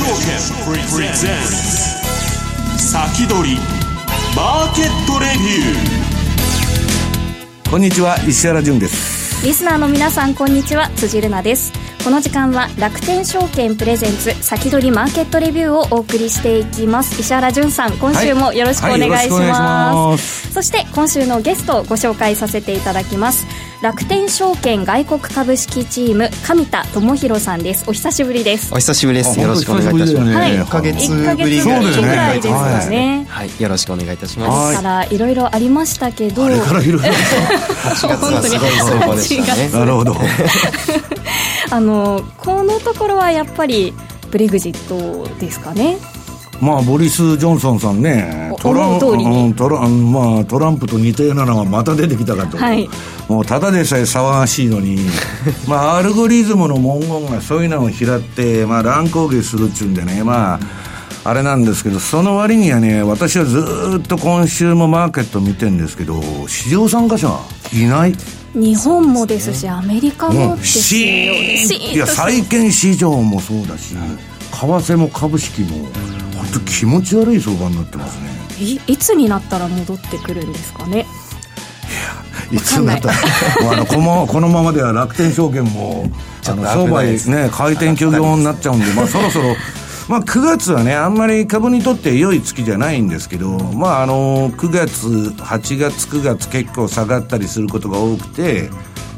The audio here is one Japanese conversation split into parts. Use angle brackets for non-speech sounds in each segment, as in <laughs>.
証券プレゼンツ先取りマーケットレビュー。こんにちは石原潤です。リスナーの皆さんこんにちは。辻るなです。この時間は楽天証券プレゼンツ先取りマーケットレビューをお送りしていきます。石原潤さん今週もよろしくお願いします,、そして今週のゲストをご紹介させていただきます楽天証券外国株式チーム上田智博さんです。お久しぶりです。お久しぶりです。よろしくお願いいたします、はい、1か月ぶりぐらいですかね、はい、よろしくお願いいたします。からいろいろありましたけど。あれからいろいろ。<laughs> 8月はすごい相場でしたね。なるほどあのこのところはやっぱりブレグジットですかねまあ、ボリス・ジョンソンさんね、トラントラまあ、トランプと似たようなのがまた出てきたかと、はい、もうただでさえ騒がしいのに、<laughs> まあ、アルゴリズムの文言がそういうのを拾って、まあ、乱高下するっちゅうんでね、まあ、あれなんですけど、その割にはね、私はずっと今週もマーケット見てるんですけど、市場参加者いない？日本もですし、アメリカもですよ、いや債券市場もそうだし、為替も株式も。本当気持ち悪い相場になってますね。いいつになったら戻ってくるんですかね？いやいつになったらあの <laughs> このこのままでは楽天証券もあの商売ね開店休業になっちゃうんで、まあ、そろそろまあ、9月はね、あんまり株にとって良い月じゃないんですけど、まあ、あの、9月、8月、9月結構下がったりすることが多くて、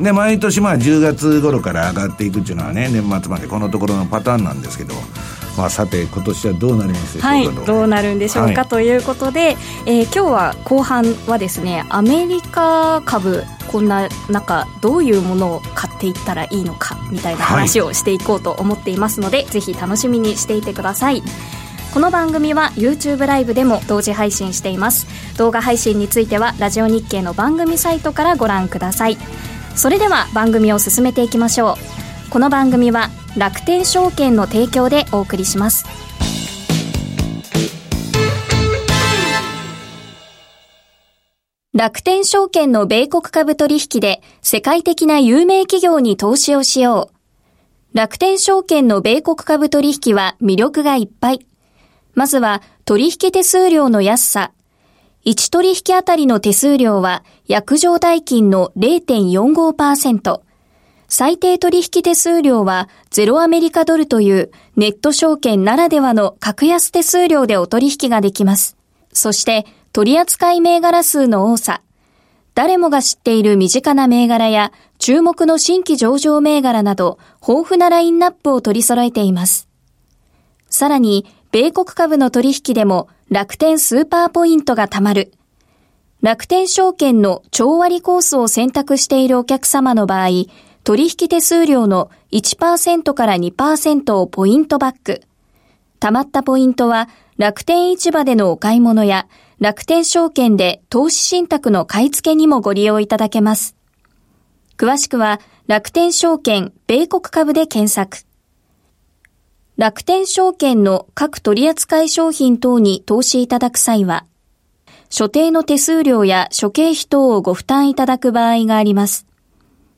で、毎年まあ10月頃から上がっていくっていうのはね、年末までこのところのパターンなんですけど、まあ、さて今年はどうなりますでしょうかはいどうなるんでしょうか、はい、ということで、えー、今日は後半はですねアメリカ株こんな中どういうものを買っていったらいいのかみたいな話をしていこうと思っていますので、はい、ぜひ楽しみにしていてください。この番組は YouTube ライブでも同時配信しています。動画配信についてはラジオ日経の番組サイトからご覧ください。それでは番組を進めていきましょう。この番組は楽天証券の提供でお送りします楽天証券の米国株取引で世界的な有名企業に投資をしよう。楽天証券の米国株取引は魅力がいっぱい。まずは取引手数料の安さ。1取引あたりの手数料は約定代金の0.45%。最低取引手数料はゼロアメリカドルというネット証券ならではの格安手数料でお取引ができます。そして取扱い銘柄数の多さ。誰もが知っている身近な銘柄や注目の新規上場銘柄など豊富なラインナップを取り揃えています。さらに、米国株の取引でも楽天スーパーポイントが貯まる。楽天証券の超割コースを選択しているお客様の場合、取引手数料の1%から2%をポイントバック。貯まったポイントは楽天市場でのお買い物や楽天証券で投資信託の買い付けにもご利用いただけます。詳しくは楽天証券米国株で検索。楽天証券の各取扱商品等に投資いただく際は、所定の手数料や諸経費等をご負担いただく場合があります。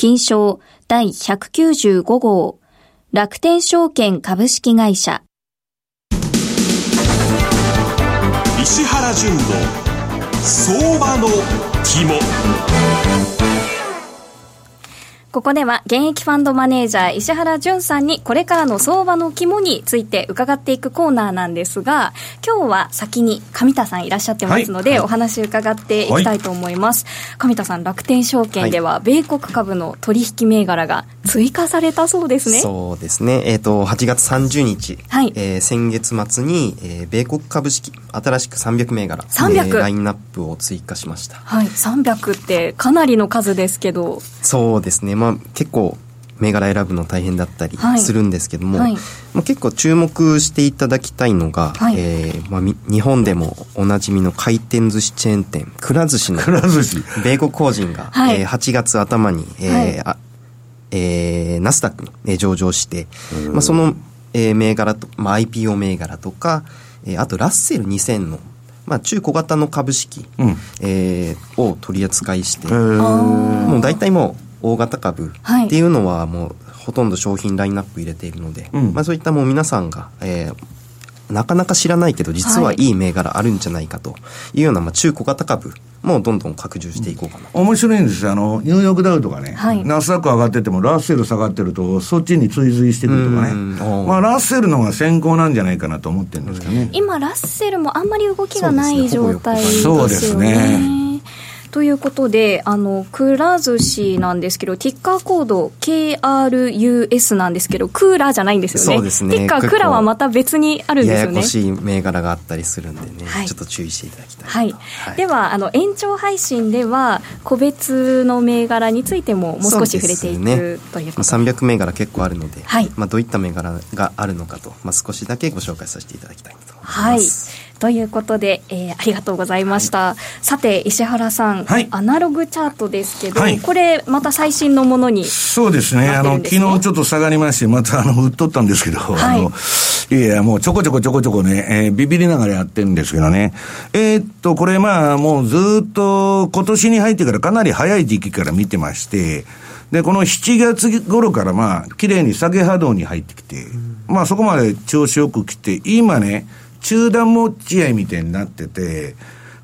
金賞第195号。楽天証券株式会社。石原淳の相場の肝。ここでは現役ファンドマネージャー石原淳さんにこれからの相場の肝について伺っていくコーナーなんですが今日は先に上田さんいらっしゃってますので、はい、お話伺っていきたいと思います、はい、上田さん楽天証券では米国株の取引銘柄が追加されたそうですね。そうですね。えっ、ー、と8月30日、はい。えー、先月末に、えー、米国株式新しく300銘柄300、えー、ラインナップを追加しました。はい。300ってかなりの数ですけど。そうですねまあ、結構銘柄選ぶの大変だったりするんですけども、はい。はい、まあ、結構注目していただきたいのが、はい、えー、まあ、日本でもおなじみの回転寿司チェーン店くら寿司の米国法人が、はい、えー、8月頭に、えーはい。えー、ナスダックに上場して、まあ、その、えー、銘柄と、まあ、IPO 銘柄とか、えー、あとラッセル2000のまあ、中小型の株式、うん、えー、を取り扱いして、もう大体もう大型株っていうのはもうほとんど商品ラインナップ入れているので、うん、まあ、そういったもう皆さんが、えー、なかなか知らないけど実はいい銘柄あるんじゃないかというような、まあ、中小型株もどんどん拡充していこうかな、うん、面白いんですよ。あのニューヨークダウとかね、はい、ナスダック上がっててもラッセル下がってるとそっちに追随してくるとかね。まあラッセルの方が先行なんじゃないかなと思ってるんですけどね。今ラッセルもあんまり動きがない状態ですよね。そうですねということで、あの、くら寿司なんですけど、ティッカーコード KRUS なんですけど、クーラーじゃないんですよね。そうですね。ティッカー、クラはまた別にあるんですよね。ややこしい銘柄があったりするんでね、はい、ちょっと注意していただきたい。はい。はい、では、あの、延長配信では、個別の銘柄についてももう少し触れていく、ね、ということで。300銘柄結構あるので、はい。まあ、どういった銘柄があるのかと、まあ、少しだけご紹介させていただきたいと思います。はい。ということで、えー、ありがとうございました。はい、さて、石原さん、はい、アナログチャートですけど、はい、これ、また最新のものに、ね、そうですね。あの、昨日ちょっと下がりまして、また、あの、売っとったんですけど、はい、あの、いやもうちょこちょこちょこちょこね、えー、ビビりながらやってるんですけどね。えー、っと、これまあ、もうずっと今年に入ってからかなり早い時期から見てまして、で、この7月頃からまあ、綺麗に下げ波動に入ってきて、まあそこまで調子よく来て、今ね、中断持ち合いみたいになってて、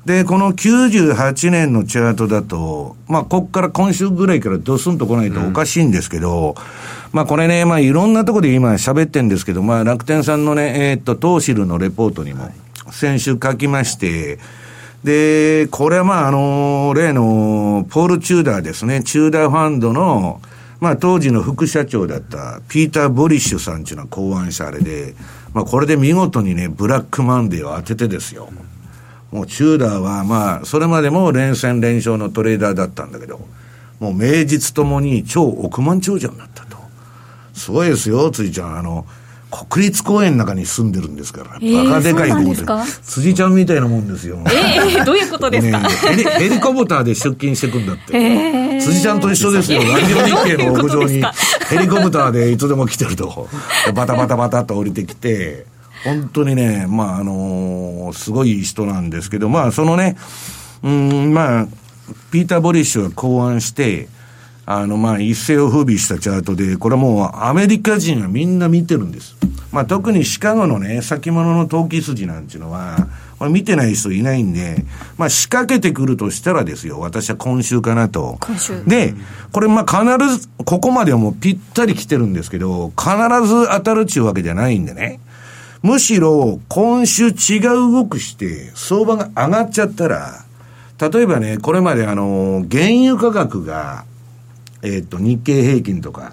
で、この98年のチャートだと、まあ、こっから今週ぐらいからドスンと来ないとおかしいんですけど、うん、まあ、これね、まあ、いろんなところで今喋ってんですけど、まあ、楽天さんのね、えー、っと、トウシルのレポートにも、先週書きまして、で、これはまあ、あの、例の、ポール・チューダーですね、チューダーファンドの、まあ、当時の副社長だったピーター・ボリッシュさんっていうのは考案したあれで、まあ、これで見事にね、ブラックマンデーを当ててですよ。もうチューダーは、まあ、それまでも連戦連勝のトレーダーだったんだけど、もう名実ともに超億万長者になったと。すごいですよ、ついちゃん。あの、国立公園の中に住んでるんですから。えー、バカでかい公園。辻ちゃんみたいなもんですよ。ええー、どういうことですか、ね、ヘリヘリコプターで出勤してくんだって。えー、辻ちゃんと一緒ですよ。ラジオ日経の屋上にヘリコプターでいつでも来てると。バタバタバタと降りてきて、本当にね、まあ、あのー、すごい人なんですけど、まあ、そのね、うん、まあ、ピーター・ボリッシュが考案して、あの、まあ、一世を風靡したチャートで、これはもうアメリカ人はみんな見てるんです。まあ、特にシカゴのね、先物の投機筋なんていうのは、これ見てない人いないんで、まあ、仕掛けてくるとしたらですよ、私は今週かなと。今週。で、これまあ必ず、ここまではもうぴったり来てるんですけど、必ず当たるっちゅうわけじゃないんでね。むしろ、今週違う動くして、相場が上がっちゃったら、例えばね、これまであの、原油価格が、えっ、と、日経平均とか、はい、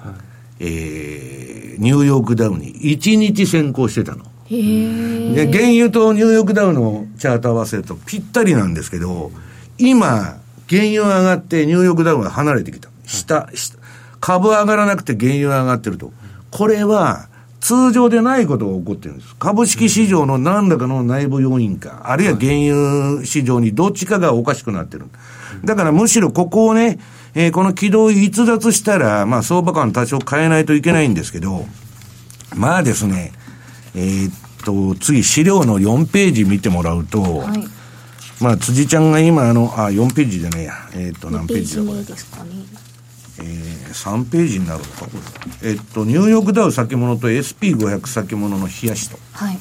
えー、ニューヨークダウに1日先行してたの。で、原油とニューヨークダウのチャート合わせるとぴったりなんですけど、今、原油上がってニューヨークダウが離れてきた。下、下。株上がらなくて原油上がってると。これは、通常でないことが起こってるんです。株式市場の何らかの内部要因か、あるいは原油市場にどっちかがおかしくなってる。だからむしろここをね、えー、この軌道を逸脱したら、まあ相場感多少変えないといけないんですけど、まあですね、えー、っと、次資料の4ページ見てもらうと、はい、まあ辻ちゃんが今あの、あ、4ページじゃねえや、えー、っと何ページだこれ。ですかね。えー、3ページになるのか、これ。えっと、ニューヨークダウ先物と SP500 先物の冷やしと。はい。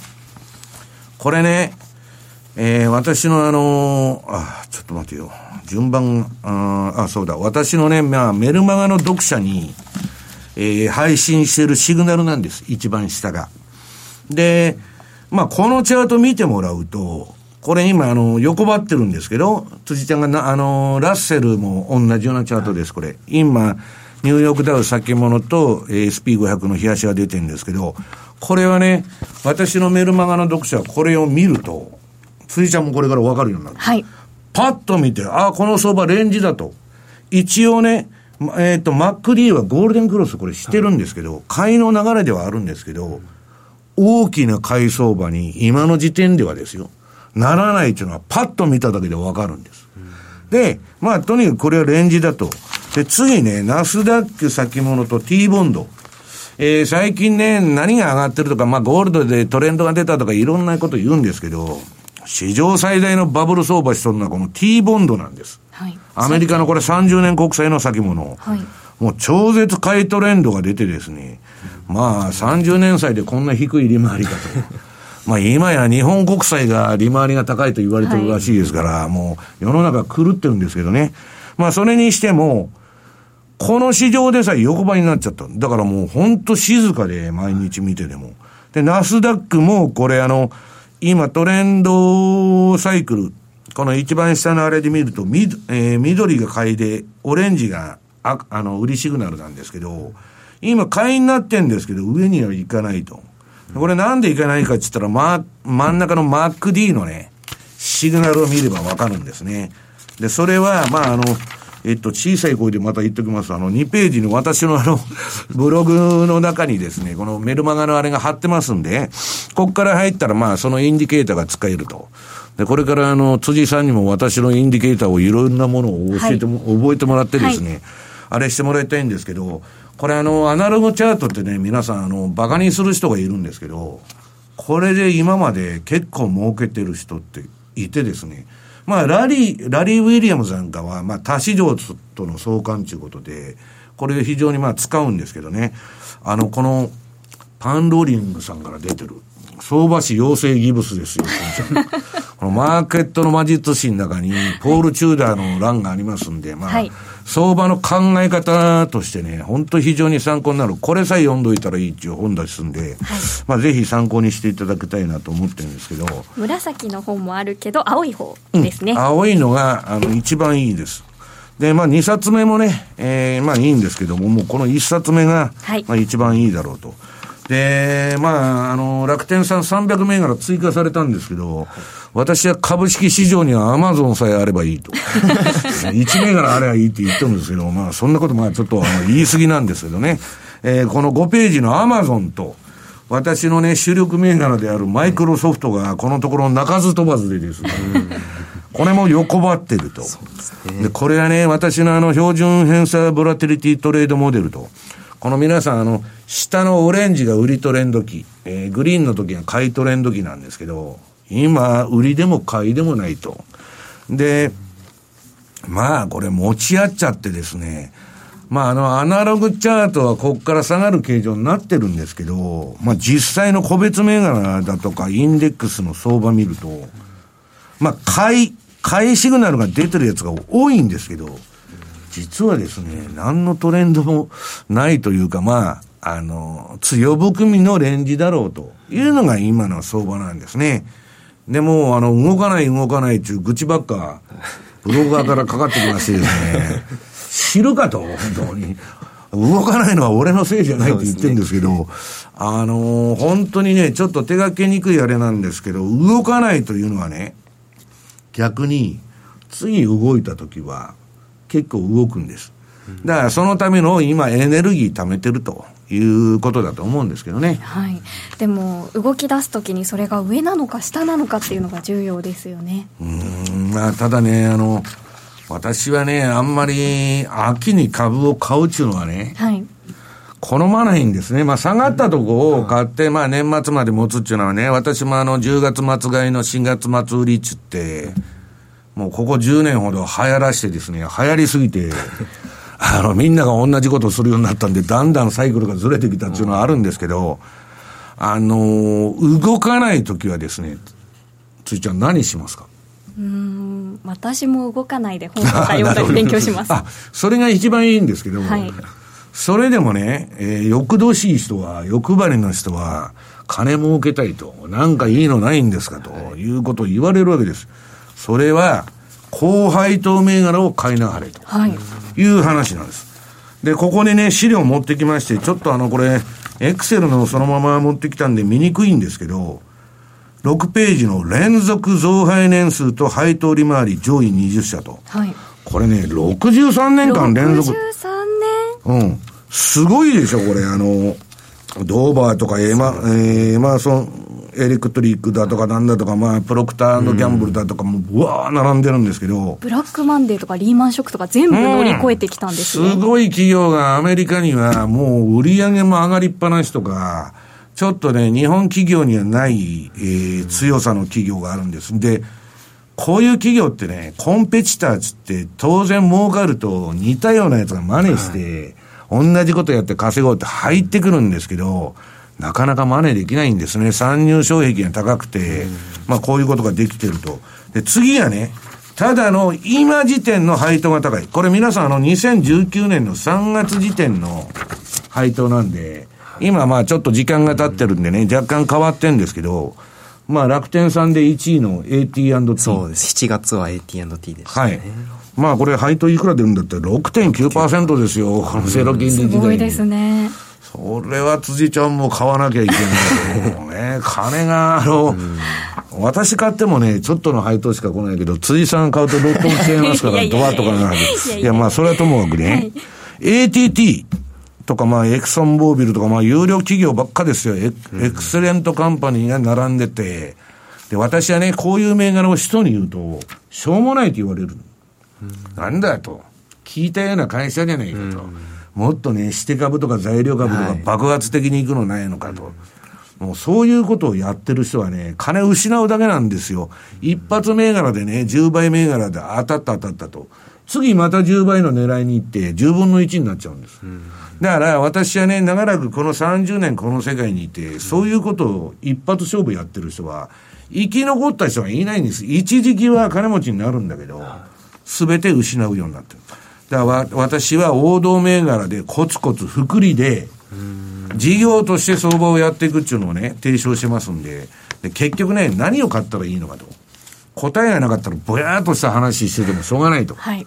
これね、えー、私のあのー、あ、ちょっと待てよ。順番、あ、あそうだ。私のね、まあ、メルマガの読者に、えー、配信してるシグナルなんです。一番下が。で、まあ、このチャート見てもらうと、これ今、あの、横ばってるんですけど、辻ちゃんがな、あの、ラッセルも同じようなチャートです、これ。今、ニューヨークダウ先物と SP500 の冷やしが出てるんですけど、これはね、私のメルマガの読者はこれを見ると、辻ちゃんもこれからわかるようになる。はい。パッと見て、ああ、この相場レンジだと。一応ね、えっ、ー、と、MacD はゴールデンクロスこれしてるんですけど、買いの流れではあるんですけど、大きな買い相場に今の時点ではですよ、ならないっていうのはパッと見ただけでわかるんです。で、まあ、とにかくこれはレンジだと。で、次ね、ナスダック先物と T ボンド。えー、最近ね、何が上がってるとか、まあ、ゴールドでトレンドが出たとか、いろんなこと言うんですけど、史上最大のバブル相場しとるのはこの T ボンドなんです。はい。アメリカのこれ30年国債の先物。はい。もう超絶買いトレンドが出てですね、まあ30年債でこんな低い利回りかと。<laughs> まあ今や日本国債が利回りが高いと言われてるらしいですから、はい、もう世の中狂ってるんですけどね。まあそれにしても、この市場でさえ横ばいになっちゃった。だからもう本当静かで毎日見てでも。で、ナスダックもこれあの、今トレンドサイクル、この一番下のあれで見ると、み、えー、緑が買いで、オレンジが、あ、あの、売りシグナルなんですけど、今買いになってんですけど、上には行かないと。これなんで行かないかって言ったら、ま、真ん中の MacD のね、シグナルを見ればわかるんですね。で、それは、まあ、あの、えっと、小さい声でまた言っときます。あの、2ページの私のあの、<laughs> ブログの中にですね、このメルマガのあれが貼ってますんで、こっから入ったらまあ、そのインディケーターが使えると。で、これからあの、辻さんにも私のインディケーターをいろんなものを教えても、はい、覚えてもらってですね、はい、あれしてもらいたいんですけど、これあの、アナログチャートってね、皆さんあの、バカにする人がいるんですけど、これで今まで結構儲けてる人っていてですね、まあ、ラリー、ラリー・ウィリアムズなんかは、まあ、他市場との相関ということで、これ非常にまあ使うんですけどね、あの、この、パンローリングさんから出てる、相場師養成ギブスですよ、<laughs> このマーケットの魔術師の中に、ポール・チューダーの欄がありますんで、まあ、はい、相場の考え方としてね、本当非常に参考になる。これさえ読んどいたらいいっていう本ですんで、はい、まあぜひ参考にしていただきたいなと思ってるんですけど。紫の本もあるけど、青い方ですね。うん、青いのが、あの、一番いいです。で、まあ、2冊目もね、えー、まあいいんですけども、もうこの1冊目が、はい、まあ一番いいだろうと。で、まあ、あの、楽天さん300銘柄追加されたんですけど、私は株式市場にはアマゾンさえあればいいと。<laughs> 1銘柄あればいいって言ってるんですけど、まあ、そんなことまあちょっと言い過ぎなんですけどね。えー、この5ページのアマゾンと、私のね、主力銘柄であるマイクロソフトが、このところ鳴かず飛ばずでですね、これも横ばってると。で、これはね、私のあの、標準偏差ボラティリティトレードモデルと。この皆さん、あの、下のオレンジが売りトレンド期、えー、グリーンの時が買いトレンド期なんですけど、今、売りでも買いでもないと。で、まあ、これ持ち合っちゃってですね、まあ、あの、アナログチャートはここから下がる形状になってるんですけど、まあ、実際の個別銘柄だとか、インデックスの相場見ると、まあ、買い、買いシグナルが出てるやつが多いんですけど、実はですね、何のトレンドもないというか、まあ、あの、強含みのレンジだろうというのが今の相場なんですね。でも、あの、動かない動かないっていう愚痴ばっか、ブロガーからかかってきましてですね、<laughs> 知るかと、本当に。動かないのは俺のせいじゃないって言ってるんですけど、ね、あの本当にね、ちょっと手がけにくいあれなんですけど、動かないというのはね、逆に、次動いた時は、結構動くんです。だからそのための今エネルギー貯めてるということだと思うんですけどね。はい。でも動き出すときにそれが上なのか下なのかっていうのが重要ですよね。うん、まあただね、あの、私はね、あんまり秋に株を買うっていうのはね、はい。好まないんですね。まあ、下がったとこを買って、まあ、年末まで持つっていうのはね、私もあの、10月末買いの4月末売りっつって、もうここ10年ほど流行らしてですね、流行りすぎて、<laughs> あの、みんなが同じことをするようになったんで、だんだんサイクルがずれてきたっていうのはあるんですけど、あの、動かないときはですね、ついちゃん何しますか？うん私も動かないで本とか読んだり勉強します。<laughs> あそれが一番いいんですけども、はい、それでもね、えー、欲どしい人は欲張りの人は金儲けたいとなんかいいのないんですかということを言われるわけです、それは、高配当銘柄を買いなはれという話なんです。で、ここにね、資料持ってきまして、ちょっとあの、これ、エクセルのそのまま持ってきたんで見にくいんですけど、6ページの連続増配年数と配当利回り上位20社と。はい。これね、63年間連続。63うん。すごいでしょ、これ。あの、ドーバーとかエマ、えー、エマーソン、エレクトリックだとかなんだとか、まあ、プロクターギャンブルだとかも、うわー並んでるんですけど。ブラックマンデーとかリーマンショックとか全部乗り越えてきたんですね、うん、すごい企業がアメリカにはもう売り上げも上がりっぱなしとか、ちょっとね、日本企業にはない、えー、強さの企業があるんです。で、こういう企業ってね、コンペティターズって当然儲かると似たようなやつが真似して、同じことやって稼ごうって入ってくるんですけど、なかなか真似できないんですね。参入障壁が高くて、まあこういうことができてると。で、次はね、ただの今時点の配当が高い。これ皆さんあの2019年の3月時点の配当なんで、今まあちょっと時間が経ってるんでね、若干変わってんですけど、まあ楽天さんで1位の AT&T。そうです。7月は AT&T でした、ね、はい。まあこれ配当いくら出るんだって6.9%ですよ。このゼロ金利時代すごいですね。それは辻ちゃんも買わなきゃいけないもうね、<laughs> 金が、あの、私買ってもね、ちょっとの配当しか来ないけど、辻さん買うと6トン来ちゃいますから、ドアとかがある。いや、まあ、それはともかくね、はい、ATT とか、まあ、エクソンボービルとか、まあ、有料企業ばっかですよ。エクセレントカンパニーが並んでて、で、私はね、こういう銘柄を人に言うと、しょうもないと言われる。なんだと。聞いたような会社じゃないかと。もっとね、して株とか材料株とか爆発的に行くのないのかと。はい、もうそういうことをやってる人はね、金失うだけなんですよ。一発銘柄でね、10倍銘柄で当たった当たったと。次また10倍の狙いに行って、10分の1になっちゃうんです。だから私はね、長らくこの30年この世界にいて、そういうことを一発勝負やってる人は、生き残った人はいないんです。一時期は金持ちになるんだけど、すべて失うようになってる。だから私は王道銘柄でコツコツ福利で、事業として相場をやっていくっていうのをね、提唱してますんで、で結局ね、何を買ったらいいのかと。答えがなかったらぼやーっとした話しててもしょうがないと。はい。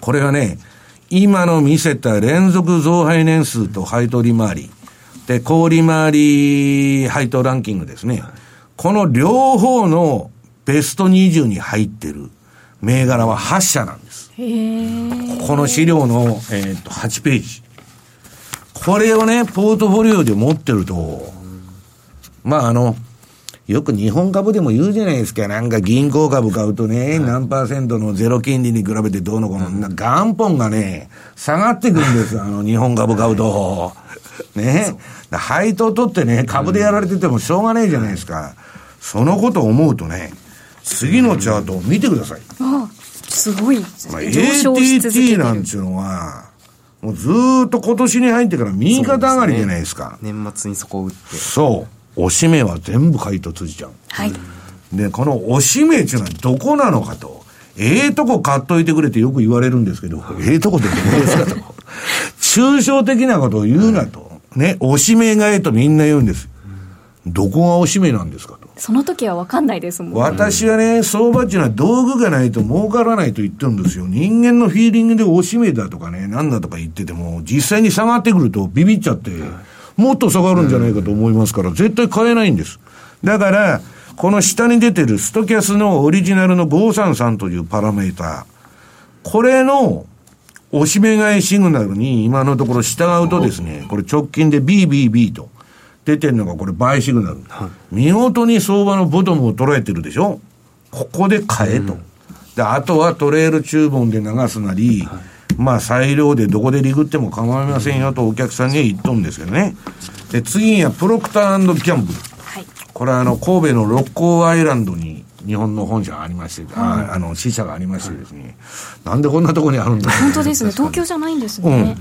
これはね、今の見せた連続増配年数と配当利回り、で、小利回り配当ランキングですね。この両方のベスト20に入ってる銘柄は8社なんです。この資料の、えー、と8ページ。これをね、ポートフォリオで持ってると、まああの、よく日本株でも言うじゃないですか。なんか銀行株買うとね、何パーセントのゼロ金利に比べてどうのこうの、元本がね、下がってくるんですあの、日本株買うと。ね。配当取ってね、株でやられててもしょうがないじゃないですか。そのことを思うとね、次のチャートを見てください。あすごい。まあ、ATT なんていうのは、もうずっと今年に入ってから右肩上がりじゃないですか。すね、年末にそこを打って。そう。おしめは全部回答通じちゃう。はい。で、このおしめっていうのはどこなのかと。ええー、とこ買っといてくれってよく言われるんですけど、ええー、とこってどこですかと。抽象的なことを言うなと。ね、おしめがえとみんな言うんです。どこがおしめなんですかと。その時は分かんないですもん、私はね、相場っていうのは道具がないと儲からないと言ってるんですよ。人間のフィーリングでおしめだとかね、なんだとか言ってても、実際に下がってくるとビビっちゃって、もっと下がるんじゃないかと思いますから、絶対買えないんです。だから、この下に出てるストキャスのオリジナルの533というパラメーター。これの、おしめ買いシグナルに今のところ従うとですね、これ直近で BBB と。出てるのがこれバイシグナル、はい、見事に相場のボトムを捉えてるでしょ？ここで買えと、うん、であとはトレール注文で流すなり、はい、まあ裁量でどこでリグっても構いませんよとお客さんには言っとんですけどね。で次にはプロクターギャンブル、はい、これはあの神戸の六甲アイランドに日本の本社がありまして、ああの支社がありましてですね、なんでこんなところにあるんだ本当ですね。東京じゃないんですね、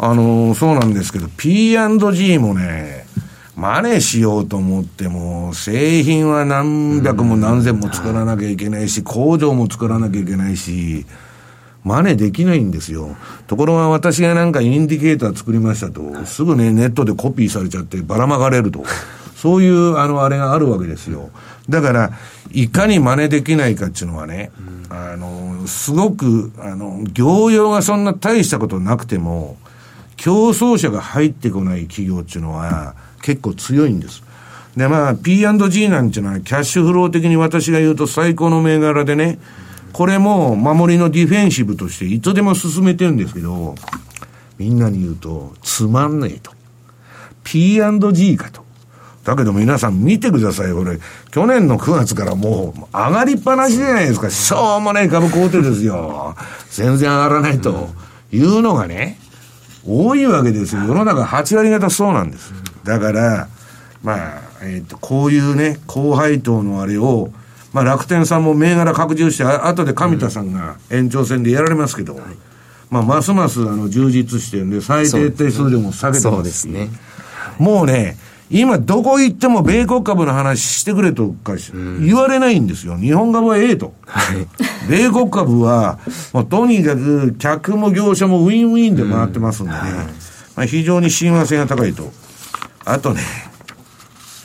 うん、あのそうなんですけど P&G もね真似しようと思っても、製品は何百も何千も作らなきゃいけないし、工場も作らなきゃいけないし、真似できないんですよ。ところが私がなんかインディケーター作りましたと、すぐね、ネットでコピーされちゃってばらまかれると。<laughs> そういう、あの、あれがあるわけですよ。だから、いかに真似できないかっていうのはね、あの、すごく、あの、業用がそんな大したことなくても、競争者が入ってこない企業っていうのは、結構強いんです。で、まあ、P&G なんていうのは、キャッシュフロー的に私が言うと最高の銘柄でね、これも守りのディフェンシブとしていつでも進めてるんですけど、みんなに言うと、つまんねえと。P&G かと。だけど皆さん見てください、これ。去年の9月からもう上がりっぱなしじゃないですか。しょうもない株買うてですよ。全然上がらないというのがね、多いわけですよ。世の中8割方そうなんです。だから、まあ、えっ、ー、と、こういうね、高配当のあれを、まあ楽天さんも銘柄拡充して、あ後で上田さんが延長戦でやられますけど、うん、まあ、ますますあの充実してるんで、最低定数でも下げてますすね。もうね、今どこ行っても米国株の話してくれとか言われないんですよ。日本株はええと。米国株は、もうとにかく客も業者もウィンウィンで回ってますんでね。まあ、非常に親和性が高いと。あとね、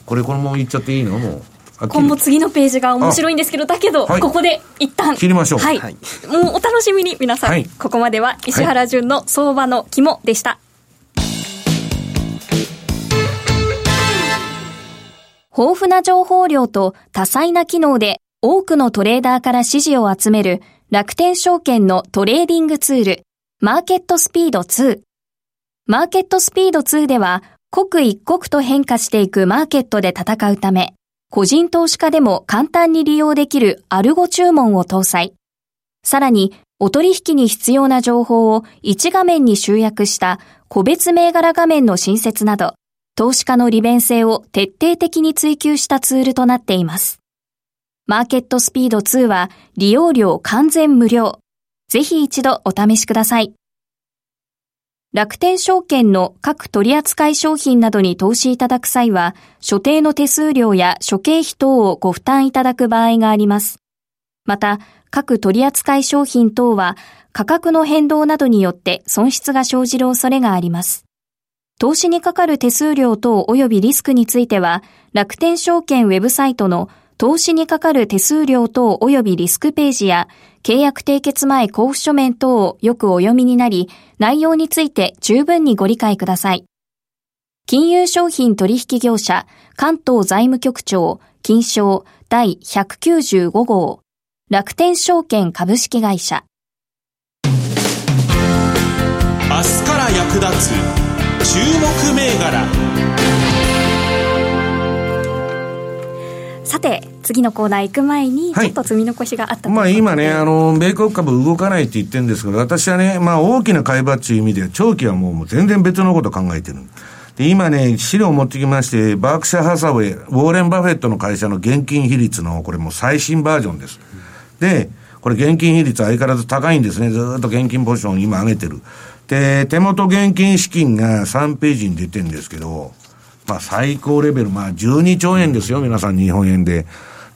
これこのまま言っちゃっていいの？もう。今後次のページが面白いんですけど、だけど、はい、ここで一旦。切りましょう。はい。もうお楽しみに皆さん。はい、ここまでは石原淳の相場の肝でした。豊富な情報量と多彩な機能で多くのトレーダーから支持を集める楽天証券のトレーディングツール、マーケットスピード2。マーケットスピード2では、刻一刻と変化していくマーケットで戦うため、個人投資家でも簡単に利用できるアルゴ注文を搭載。さらに、お取引に必要な情報を1画面に集約した個別銘柄画面の新設など、投資家の利便性を徹底的に追求したツールとなっています。マーケットスピード2は利用料完全無料。ぜひ一度お試しください。楽天証券の各取扱商品などに投資いただく際は、所定の手数料や諸経費等をご負担いただく場合があります。また、各取扱商品等は価格の変動などによって損失が生じる恐れがあります。投資にかかる手数料等及びリスクについては、楽天証券ウェブサイトの投資にかかる手数料等及びリスクページや、契約締結前交付書面等をよくお読みになり、内容について十分にご理解ください。金融商品取引業者、関東財務局長、金賞第195号、楽天証券株式会社。明日から役立つ注目銘柄さて次のコーナー行く前に、ちょっと積み残しがあった、はい、まあ今ね、あの、米国株動かないって言ってるんですけど、私はね、まあ大きな買い場っていう意味では、長期はもうもう全然別のこと考えてる。で、今ね、資料を持ってきまして、バークシャー・ハサウェイ、ウォーレン・バフェットの会社の現金比率の、これも最新バージョンです。で、これ現金比率相変わらず高いんですね。ずっと現金ポジション今上げてる。で、手元現金資金が3ページに出てるんですけど、まあ最高レベル、まあ12兆円ですよ、皆さん日本円で。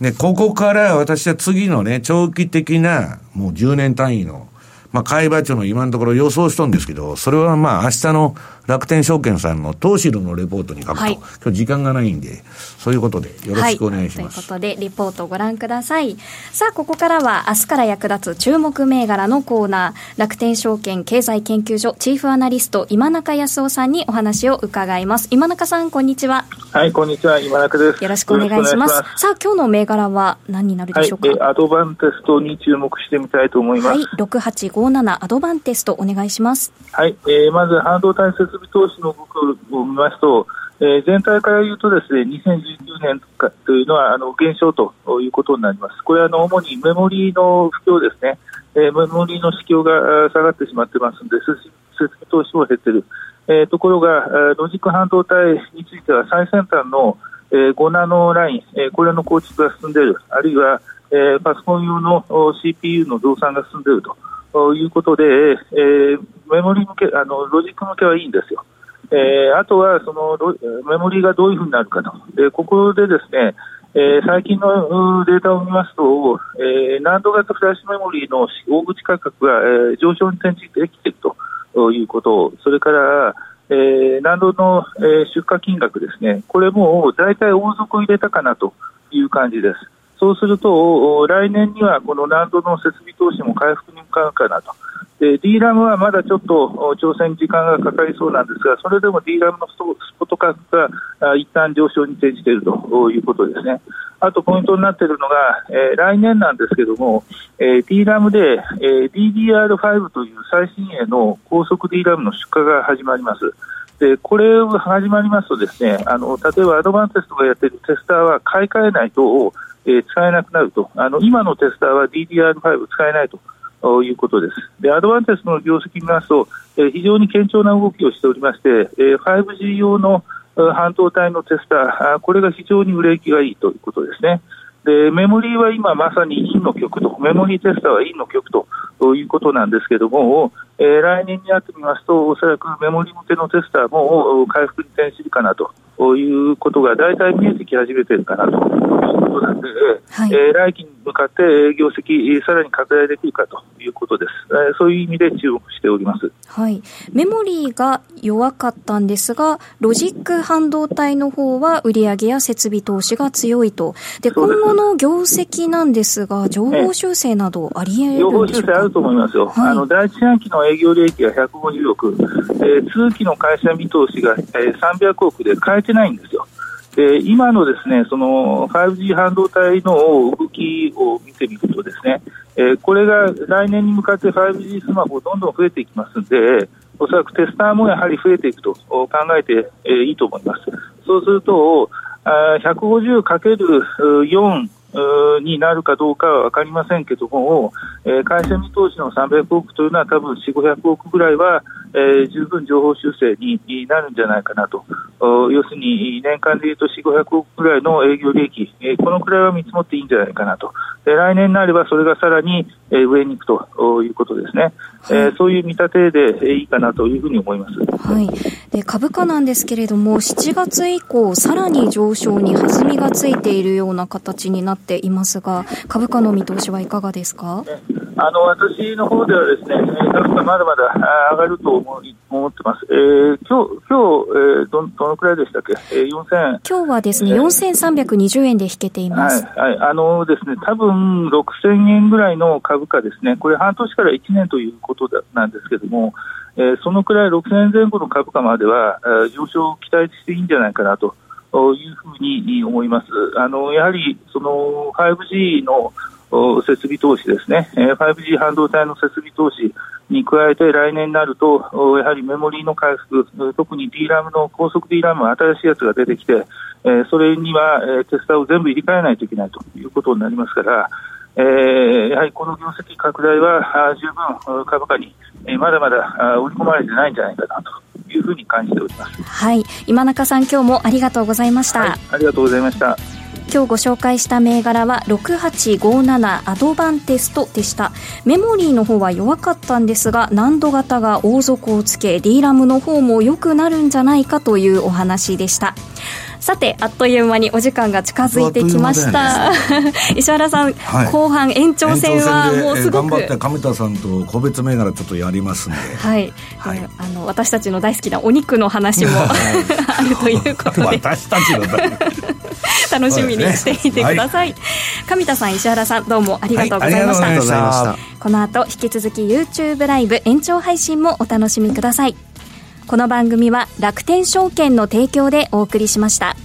で、ここから私は次のね、長期的な、もう10年単位の、まあ、買い場長の今のところ予想しとんですけど、それはまあ明日の楽天証券さんの投資のレポートに書くと、はい、今日時間がないんで、そういうことでよろしくお願いします。はい、ということで、リポートをご覧ください。さあ、ここからは明日から役立つ注目銘柄のコーナー、楽天証券経済研究所チーフアナリスト、今中康夫さんにお話を伺います。今中さん、こんにちは。はい、こんにちは。今中です。よろしくお願いします。ますさあ、今日の銘柄は何になるでしょうか、はい、アドバンテストに注目してみたいと思います。はい、6857アドバンテストお願いします。はい、えー、まず半導体設備投資の動きを見ますと、えー、全体から言うとですね、2019年というのはあの減少ということになります。これはあの主にメモリーの不況ですね、えー、メモリーの市況が下がってしまってますので、設備投資も減っている。えー、ところが、ロジック半導体については最先端の、えー、5ナノライン、えー、これの構築が進んでいる、あるいは、えー、パソコン用の CPU の増産が進んでいるとということで、えー、メモリ向け、あのロジック向けはいいんですよ。えー、あとはそのメモリがどういうふうになるかと、でここでですね、えー、最近のデータを見ますと、えー、難度型フラッシュメモリーの大口価格が、えー、上昇に転じてきているということ、それから、えー、難度の、えー、出荷金額ですね、これも大体大底入れたかなという感じです。そうすると、来年にはこの難度の設備投資も回復に向かうかなとで、D ラムはまだちょっと挑戦時間がかかりそうなんですが、それでも D ラムのスポット価格が一旦上昇に転じているということですね。あとポイントになっているのが、えー、来年なんですけども、えー、D ラムで、えー、DDR5 という最新鋭の高速 D ラムの出荷が始まります。でこれが始まりますとですねあの例えばアドバンテストがやっているテスターは買い替えないと、えー、使えなくなるとあの今のテスターは DDR5 使えないということです。で、アドバンテストの業績見ますと、えー、非常に堅調な動きをしておりまして、えー、5G 用の半導体のテスター、これが非常に売れ行きがいいということですね。でメモリーは今まさに陰の極と、メモリーテスターは陰の極ということなんですけども、えー、来年になってみますと、おそらくメモリ向けのテスターも回復に転じるかなということが大体見えてき始めているかなと。いうことなんで、はい、えー、来期に向かって業績、さらに拡大できるかということです、えー、そういう意味で注目しております、はい、メモリーが弱かったんですが、ロジック半導体の方は売上や設備投資が強いと、で今後の業績なんですが、情報修正などありえるんでしょうか、情報修正あると思いますよ、はい、あの第一四半期の営業利益が150億、えー、通期の会社見通しが、えー、300億で変えてないんですよ。で今のですねその 5G 半導体の動きを見てみるとですね、えー、これが来年に向かって 5G スマホどんどん増えていきますのでおそらくテスターもやはり増えていくと考えて、えー、いいと思います。そうすると 150×4 になるかどうかは分かりませんけども、えー、会社見通しの300億というのは多分4、500億ぐらいは、えー、十分情報修正になるんじゃないかなと、要するに年間でいうと4、500億ぐらいの営業利益、えー、このくらいは見積もっていいんじゃないかなと、で来年になればそれがさらに、上に行くということですね、はい、えー、そういう見立てでいいかなというふうに思います、はい、で株価なんですけれども、7月以降、さらに上昇に弾みがついているような形になっていますが、株価の見通しはいかがですか？あの私の方ではですね、株価まだまだ上がると思い思ってます。えー、今日今日、えー、どどのくらいでしたっけ？えー、4000今日はですね、4320円で引けています。はい、はい、あのですね、多分6000円ぐらいの株価ですね。これ半年から1年ということだなんですけども、えー、そのくらい6000円前後の株価までは、えー、上昇を期待していいんじゃないかなというふうに思います。あのやはりその 5G の設備投資ですね、5G 半導体の設備投資に加えて来年になると、やはりメモリーの回復、特に DRAM の高速 DRAM 新しいやつが出てきて、それにはテスターを全部入れ替えないといけないということになりますから、えー、やはりこの業績拡大は十分株価にまだまだ織り込まれてないんじゃないかなというふうに感じております。はい、今中さん今日もありがとうございました。はい、ありがとうございました。今日ご紹介した銘柄は6857アドバンテストでした。メモリーの方は弱かったんですが難度型が王族をつけ D ラムの方も良くなるんじゃないかというお話でした。さてあっという間にお時間が近づいてきました、ね、石原さん、はい、後半延長戦はもうすごく、頑張って上田さんと個別銘柄ちょっとやりますんで。はい、はい、あの私たちの大好きなお肉の話も <laughs> あるということで。<laughs> 私たちの <laughs> 楽しみにしていてください、ねはい、上田さん石原さんどうもありがとうございました、この後引き続き YouTube ライブ延長配信もお楽しみください。この番組は楽天証券の提供でお送りしました。